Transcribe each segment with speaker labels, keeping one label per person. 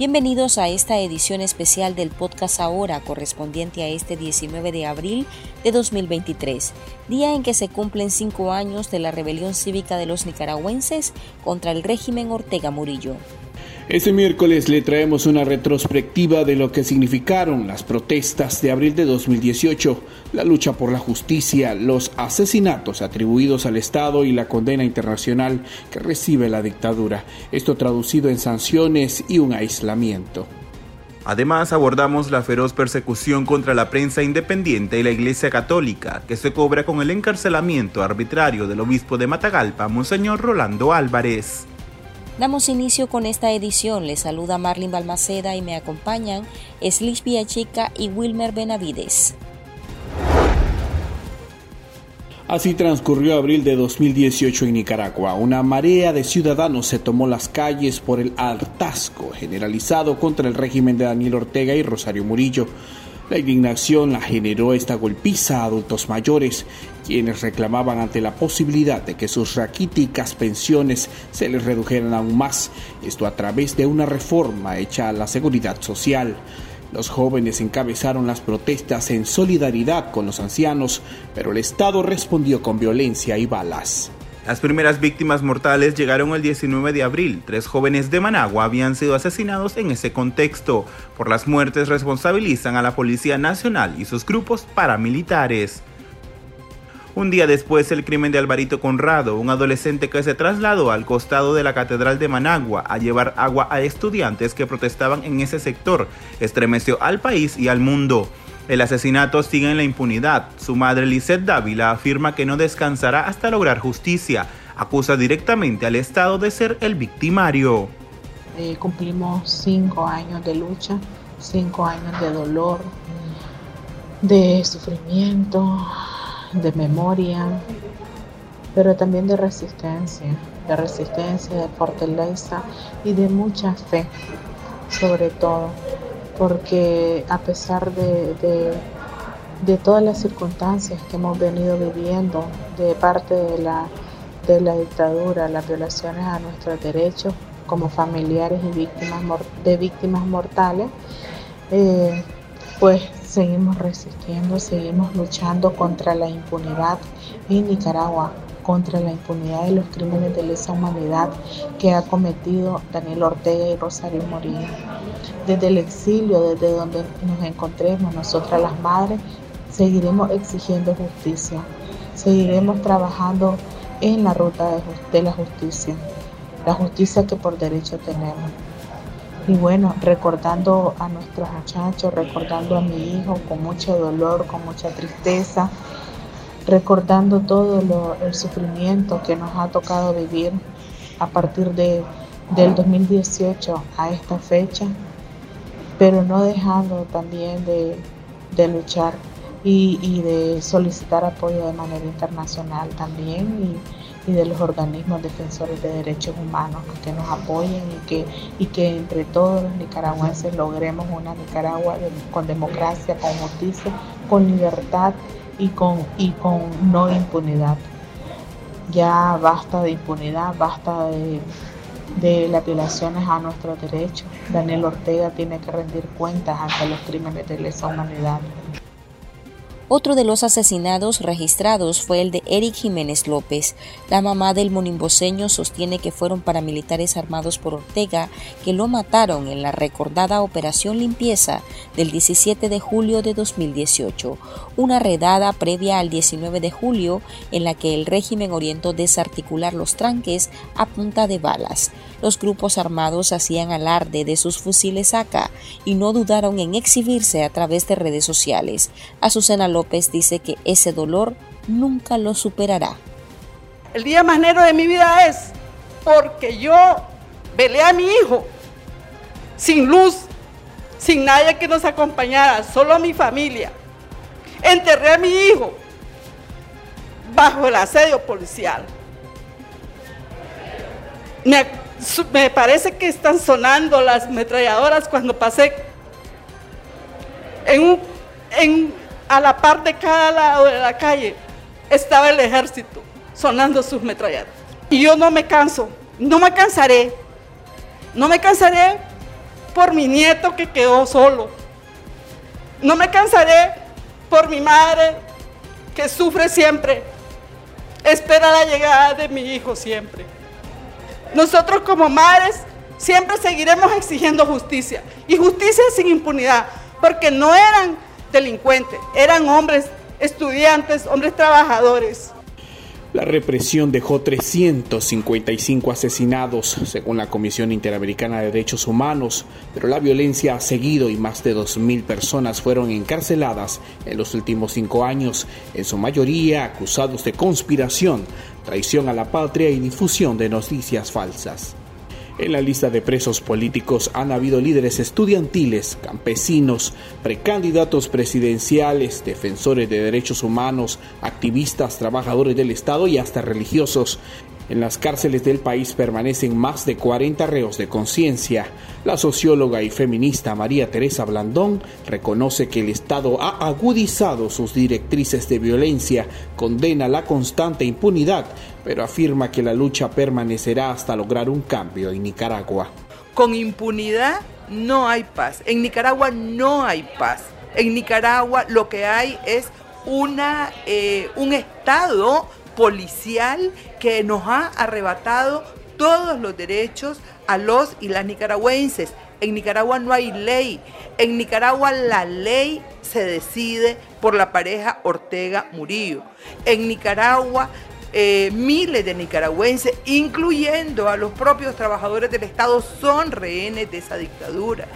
Speaker 1: Bienvenidos a esta edición especial del podcast Ahora correspondiente a este 19 de abril de 2023, día en que se cumplen cinco años de la rebelión cívica de los nicaragüenses contra el régimen Ortega Murillo.
Speaker 2: Este miércoles le traemos una retrospectiva de lo que significaron las protestas de abril de 2018, la lucha por la justicia, los asesinatos atribuidos al Estado y la condena internacional que recibe la dictadura. Esto traducido en sanciones y un aislamiento.
Speaker 3: Además, abordamos la feroz persecución contra la prensa independiente y la Iglesia Católica, que se cobra con el encarcelamiento arbitrario del obispo de Matagalpa, Monseñor Rolando Álvarez.
Speaker 1: Damos inicio con esta edición. Les saluda Marlin Balmaceda y me acompañan Slish Chica y Wilmer Benavides.
Speaker 2: Así transcurrió abril de 2018 en Nicaragua. Una marea de ciudadanos se tomó las calles por el hartazgo generalizado contra el régimen de Daniel Ortega y Rosario Murillo. La indignación la generó esta golpiza a adultos mayores, quienes reclamaban ante la posibilidad de que sus raquíticas pensiones se les redujeran aún más, esto a través de una reforma hecha a la seguridad social. Los jóvenes encabezaron las protestas en solidaridad con los ancianos, pero el Estado respondió con violencia y balas.
Speaker 3: Las primeras víctimas mortales llegaron el 19 de abril. Tres jóvenes de Managua habían sido asesinados en ese contexto. Por las muertes responsabilizan a la Policía Nacional y sus grupos paramilitares. Un día después, el crimen de Alvarito Conrado, un adolescente que se trasladó al costado de la Catedral de Managua a llevar agua a estudiantes que protestaban en ese sector, estremeció al país y al mundo. El asesinato sigue en la impunidad. Su madre Lisette Dávila afirma que no descansará hasta lograr justicia. Acusa directamente al Estado de ser el victimario.
Speaker 4: Eh, cumplimos cinco años de lucha, cinco años de dolor, de sufrimiento, de memoria, pero también de resistencia, de resistencia, de fortaleza y de mucha fe, sobre todo porque a pesar de, todas las circunstancias que hemos venido viviendo de parte de la, de la dictadura, las violaciones a nuestros derechos como familiares y víctimas de víctimas mortales, eh, pues seguimos resistiendo, seguimos luchando contra la impunidad en Nicaragua contra la impunidad de los crímenes de lesa humanidad que ha cometido Daniel Ortega y Rosario Morillo. Desde el exilio, desde donde nos encontremos, nosotras las madres, seguiremos exigiendo justicia, seguiremos trabajando en la ruta de, la justicia, la justicia que por derecho tenemos. Y bueno, recordando a nuestros muchachos, recordando a mi hijo con mucho dolor, con mucha tristeza, recordando todo el sufrimiento que nos ha tocado vivir a partir de, del 2018 a esta fecha, pero no dejando también de, luchar y, de solicitar apoyo de manera internacional también y, de los organismos defensores de derechos humanos que nos apoyen y que, y que entre todos los nicaragüenses logremos una Nicaragua con democracia, con justicia, con libertad y con, y con no impunidad. Ya basta de impunidad, basta de, de las violaciones a nuestros derechos. Daniel Ortega tiene que rendir cuentas ante los crímenes de lesa humanidad.
Speaker 1: Otro de los asesinados registrados fue el de Eric Jiménez López. La mamá del monimboseño sostiene que fueron paramilitares armados por Ortega que lo mataron en la recordada Operación Limpieza del 17 de julio de 2018, una redada previa al 19 de julio en la que el régimen orientó desarticular los tranques a punta de balas. Los grupos armados hacían alarde de sus fusiles AK y no dudaron en exhibirse a través de redes sociales. Azucena López dice que ese dolor nunca lo superará.
Speaker 5: El día más negro de mi vida es porque yo velé a mi hijo sin luz, sin nadie que nos acompañara, solo a mi familia. Enterré a mi hijo bajo el asedio policial. Me, parece que están sonando las metralladoras cuando pasé en, en a la par de cada lado de la calle estaba el ejército sonando sus metralladoras. Y yo no me canso, no me cansaré, no me cansaré por mi nieto que quedó solo. No me cansaré por mi madre que sufre siempre. Espera la llegada de mi hijo siempre. Nosotros como madres siempre seguiremos exigiendo justicia. Y justicia sin impunidad, porque no eran delincuentes, eran hombres estudiantes, hombres trabajadores.
Speaker 2: La represión dejó 355 asesinados, según la Comisión Interamericana de Derechos Humanos, pero la violencia ha seguido y más de 2.000 personas fueron encarceladas en los últimos cinco años, en su mayoría acusados de conspiración, traición a la patria y difusión de noticias falsas. En la lista de presos políticos han habido líderes estudiantiles, campesinos, precandidatos presidenciales, defensores de derechos humanos, activistas, trabajadores del Estado y hasta religiosos. En las cárceles del país permanecen más de 40 reos de conciencia. La socióloga y feminista María Teresa Blandón reconoce que el Estado ha agudizado sus directrices de violencia, condena la constante impunidad, pero afirma que la lucha permanecerá hasta lograr un cambio en Nicaragua.
Speaker 6: Con impunidad no hay paz. En Nicaragua no hay paz. En Nicaragua lo que hay es una, eh, un Estado policial que nos ha arrebatado todos los derechos a los y las nicaragüenses. En Nicaragua no hay ley. En Nicaragua la ley se decide por la pareja Ortega Murillo. En Nicaragua eh, miles de nicaragüenses, incluyendo a los propios trabajadores del Estado, son rehenes de esa dictadura.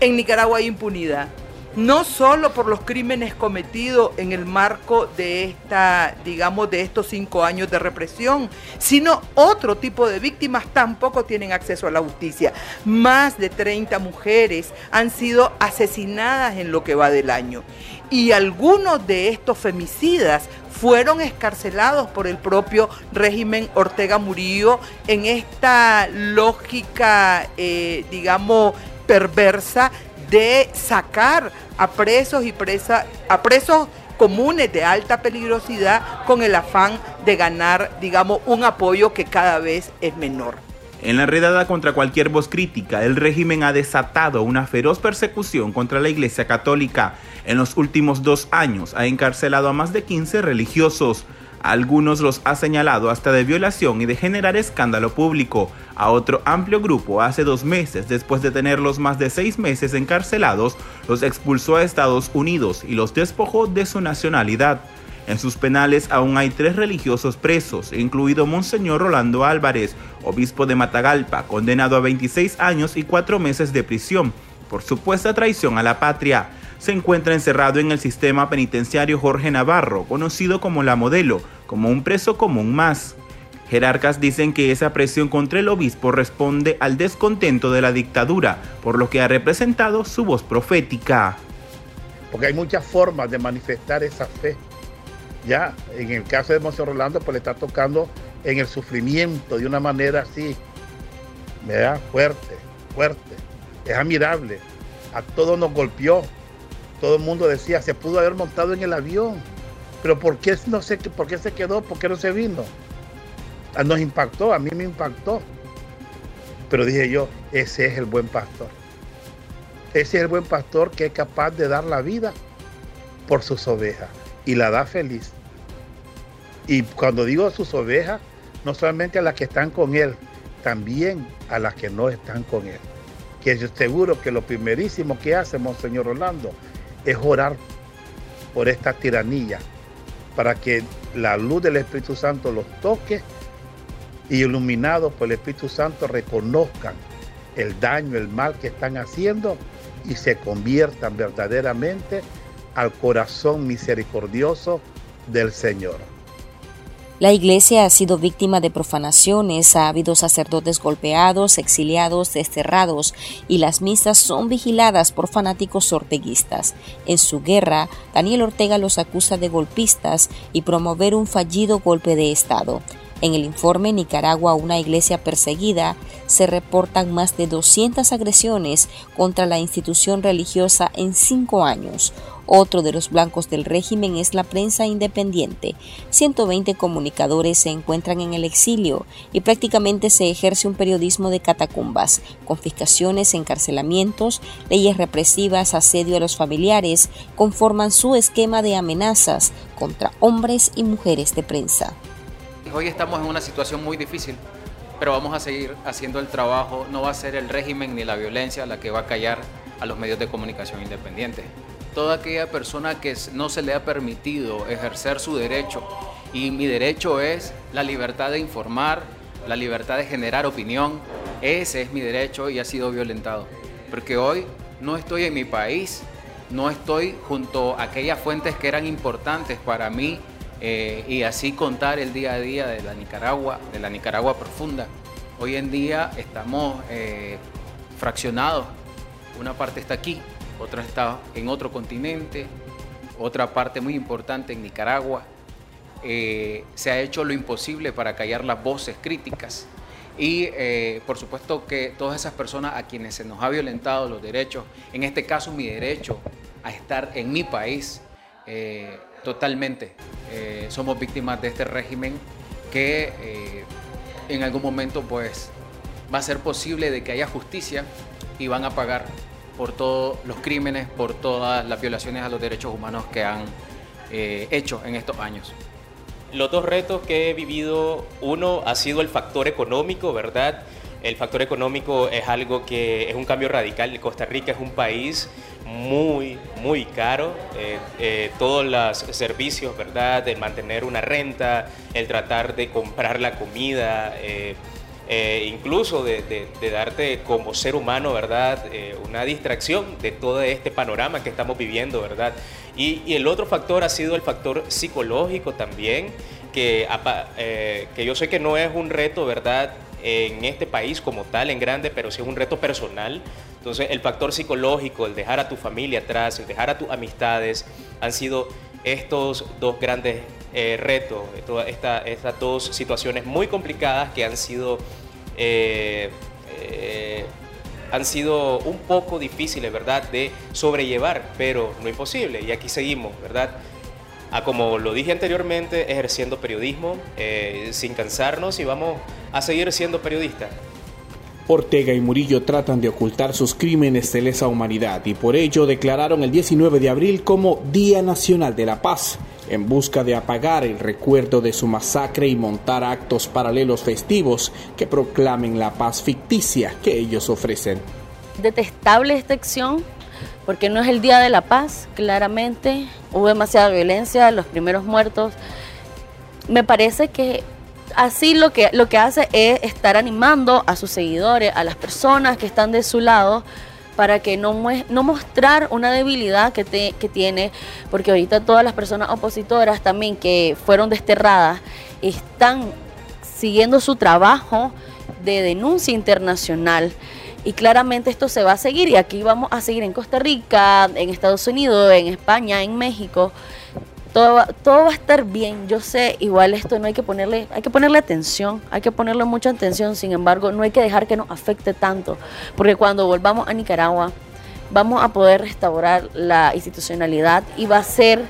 Speaker 6: En Nicaragua hay impunidad no solo por los crímenes cometidos en el marco de esta, digamos, de estos cinco años de represión, sino otro tipo de víctimas tampoco tienen acceso a la justicia. Más de 30 mujeres han sido asesinadas en lo que va del año. Y algunos de estos femicidas fueron escarcelados por el propio régimen Ortega Murillo en esta lógica, eh, digamos, perversa de sacar a presos y presa, a presos comunes de alta peligrosidad con el afán de ganar, digamos, un apoyo que cada vez es menor.
Speaker 3: En la redada contra cualquier voz crítica, el régimen ha desatado una feroz persecución contra la Iglesia Católica. En los últimos dos años ha encarcelado a más de 15 religiosos, algunos los ha señalado hasta de violación y de generar escándalo público. A otro amplio grupo hace dos meses, después de tenerlos más de seis meses encarcelados, los expulsó a Estados Unidos y los despojó de su nacionalidad. En sus penales aún hay tres religiosos presos, incluido Monseñor Rolando Álvarez, obispo de Matagalpa, condenado a 26 años y cuatro meses de prisión por supuesta traición a la patria se encuentra encerrado en el sistema penitenciario Jorge Navarro, conocido como la modelo, como un preso común más. Jerarcas dicen que esa presión contra el obispo responde al descontento de la dictadura, por lo que ha representado su voz profética.
Speaker 7: Porque hay muchas formas de manifestar esa fe. Ya, en el caso de Monseñor Rolando, pues le está tocando en el sufrimiento de una manera así, da Fuerte, fuerte. Es admirable. A todos nos golpeó, todo el mundo decía, se pudo haber montado en el avión, pero ¿por qué, no sé, ¿por qué se quedó? ¿Por qué no se vino? Ah, nos impactó, a mí me impactó. Pero dije yo, ese es el buen pastor. Ese es el buen pastor que es capaz de dar la vida por sus ovejas y la da feliz. Y cuando digo sus ovejas, no solamente a las que están con él, también a las que no están con él. Que yo seguro que lo primerísimo que hace Monseñor Orlando es orar por esta tiranía, para que la luz del Espíritu Santo los toque y iluminados por el Espíritu Santo reconozcan el daño, el mal que están haciendo y se conviertan verdaderamente al corazón misericordioso del Señor.
Speaker 1: La iglesia ha sido víctima de profanaciones, ha habido sacerdotes golpeados, exiliados, desterrados y las misas son vigiladas por fanáticos orteguistas. En su guerra, Daniel Ortega los acusa de golpistas y promover un fallido golpe de Estado. En el informe Nicaragua, una iglesia perseguida, se reportan más de 200 agresiones contra la institución religiosa en cinco años. Otro de los blancos del régimen es la prensa independiente. 120 comunicadores se encuentran en el exilio y prácticamente se ejerce un periodismo de catacumbas, confiscaciones, encarcelamientos, leyes represivas, asedio a los familiares, conforman su esquema de amenazas contra hombres y mujeres de prensa.
Speaker 8: Hoy estamos en una situación muy difícil, pero vamos a seguir haciendo el trabajo. No va a ser el régimen ni la violencia la que va a callar a los medios de comunicación independientes toda aquella persona que no se le ha permitido ejercer su derecho. Y mi derecho es la libertad de informar, la libertad de generar opinión. Ese es mi derecho y ha sido violentado. Porque hoy no estoy en mi país, no estoy junto a aquellas fuentes que eran importantes para mí eh, y así contar el día a día de la Nicaragua, de la Nicaragua profunda. Hoy en día estamos eh, fraccionados. Una parte está aquí, otra está en otro continente, otra parte muy importante en Nicaragua. Eh, se ha hecho lo imposible para callar las voces críticas y eh, por supuesto que todas esas personas a quienes se nos ha violentado los derechos, en este caso mi derecho a estar en mi país, eh, totalmente somos víctimas de este régimen que en algún momento pues va a ser posible de que haya justicia y van a pagar por todos los crímenes, por todas las violaciones a los derechos humanos que han eh, hecho en estos años.
Speaker 9: Los dos retos que he vivido, uno ha sido el factor económico, ¿verdad? El factor económico es algo que es un cambio radical. Costa Rica es un país muy, muy caro. Eh, eh, todos los servicios, ¿verdad? El mantener una renta, el tratar de comprar la comida, eh, incluso de, darte como ser humano, ¿verdad? Una distracción de todo este panorama que estamos viviendo, ¿verdad? Y, el otro factor ha sido el factor psicológico también, que, que yo sé que no es un reto, ¿verdad? En este país como tal, en grande, pero sí es un reto personal. Entonces, el factor psicológico, el dejar a tu familia atrás, el dejar a tus amistades, han sido estos dos grandes retos, todas estas dos situaciones muy complicadas que han sido eh, eh, han sido un poco difíciles, ¿verdad?, de sobrellevar, pero no imposible. Y aquí seguimos, ¿verdad? A, como lo dije anteriormente, ejerciendo periodismo eh, sin cansarnos y vamos a seguir siendo periodistas.
Speaker 2: Ortega y Murillo tratan de ocultar sus crímenes de lesa humanidad y por ello declararon el 19 de abril como Día Nacional de la Paz en busca de apagar el recuerdo de su masacre y montar actos paralelos festivos que proclamen la paz ficticia que ellos ofrecen.
Speaker 10: Detestable esta acción porque no es el Día de la Paz, claramente hubo demasiada violencia, los primeros muertos. Me parece que así lo que, lo que hace es estar animando a sus seguidores, a las personas que están de su lado, para que no, no mostrar una debilidad que, que tiene, porque ahorita todas las personas opositoras también que fueron desterradas están siguiendo su trabajo de denuncia internacional. Y claramente esto se va a seguir y aquí vamos a seguir en Costa Rica, en Estados Unidos, en España, en México todo va, todo va a estar bien. Yo sé, igual esto no hay que ponerle, hay que ponerle atención, hay que ponerle mucha atención, sin embargo, no hay que dejar que nos afecte tanto, porque cuando volvamos a Nicaragua vamos a poder restaurar la institucionalidad y va a ser,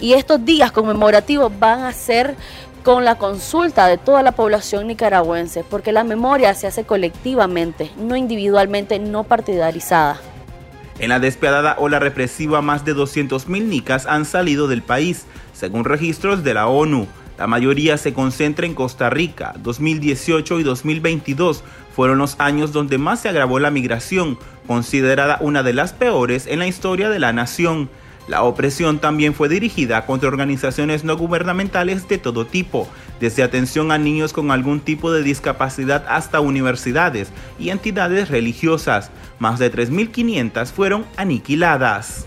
Speaker 10: y estos días conmemorativos van a ser con la consulta de toda la población nicaragüense, porque la memoria se hace colectivamente, no individualmente, no partidarizada.
Speaker 3: En la despiadada ola represiva, más de 200.000 nicas han salido del país, según registros de la ONU. La mayoría se concentra en Costa Rica. 2018 y 2022 fueron los años donde más se agravó la migración, considerada una de las peores en la historia de la nación. La opresión también fue dirigida contra organizaciones no gubernamentales de todo tipo, desde atención a niños con algún tipo de discapacidad hasta universidades y entidades religiosas. Más de 3.500 fueron aniquiladas.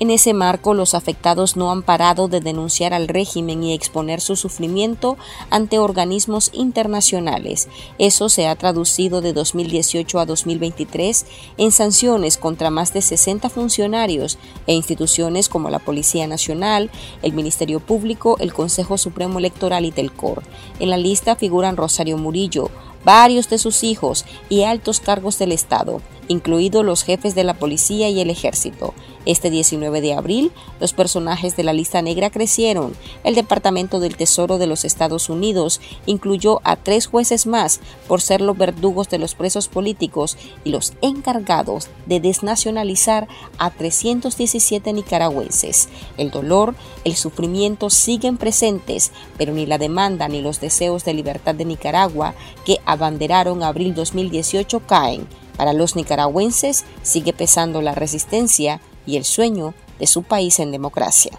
Speaker 1: En ese marco, los afectados no han parado de denunciar al régimen y exponer su sufrimiento ante organismos internacionales. Eso se ha traducido de 2018 a 2023 en sanciones contra más de 60 funcionarios e instituciones como la Policía Nacional, el Ministerio Público, el Consejo Supremo Electoral y Telcor. En la lista figuran Rosario Murillo, varios de sus hijos y altos cargos del Estado, incluidos los jefes de la policía y el ejército. Este 19 de abril, los personajes de la lista negra crecieron. El Departamento del Tesoro de los Estados Unidos incluyó a tres jueces más por ser los verdugos de los presos políticos y los encargados de desnacionalizar a 317 nicaragüenses. El dolor, el sufrimiento siguen presentes, pero ni la demanda ni los deseos de libertad de Nicaragua que abanderaron abril 2018 caen. Para los nicaragüenses sigue pesando la resistencia y el sueño de su país en democracia.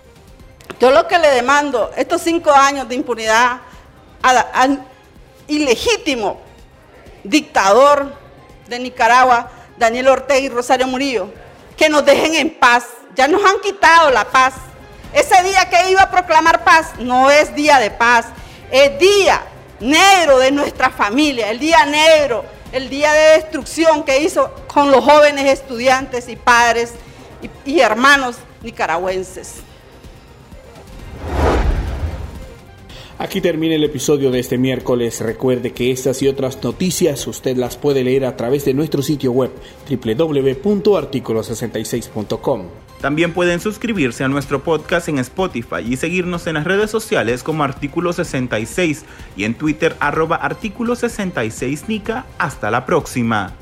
Speaker 5: Yo lo que le demando, estos cinco años de impunidad al ilegítimo dictador de Nicaragua, Daniel Ortega y Rosario Murillo, que nos dejen en paz. Ya nos han quitado la paz. Ese día que iba a proclamar paz no es día de paz, es día negro de nuestra familia, el día negro el día de destrucción que hizo con los jóvenes estudiantes y padres y, hermanos nicaragüenses.
Speaker 2: Aquí termina el episodio de este miércoles. Recuerde que estas y otras noticias usted las puede leer a través de nuestro sitio web www.articulo66.com.
Speaker 3: También pueden suscribirse a nuestro podcast en Spotify y seguirnos en las redes sociales como Artículo 66 y en Twitter arroba Artículo 66 Nica. Hasta la próxima.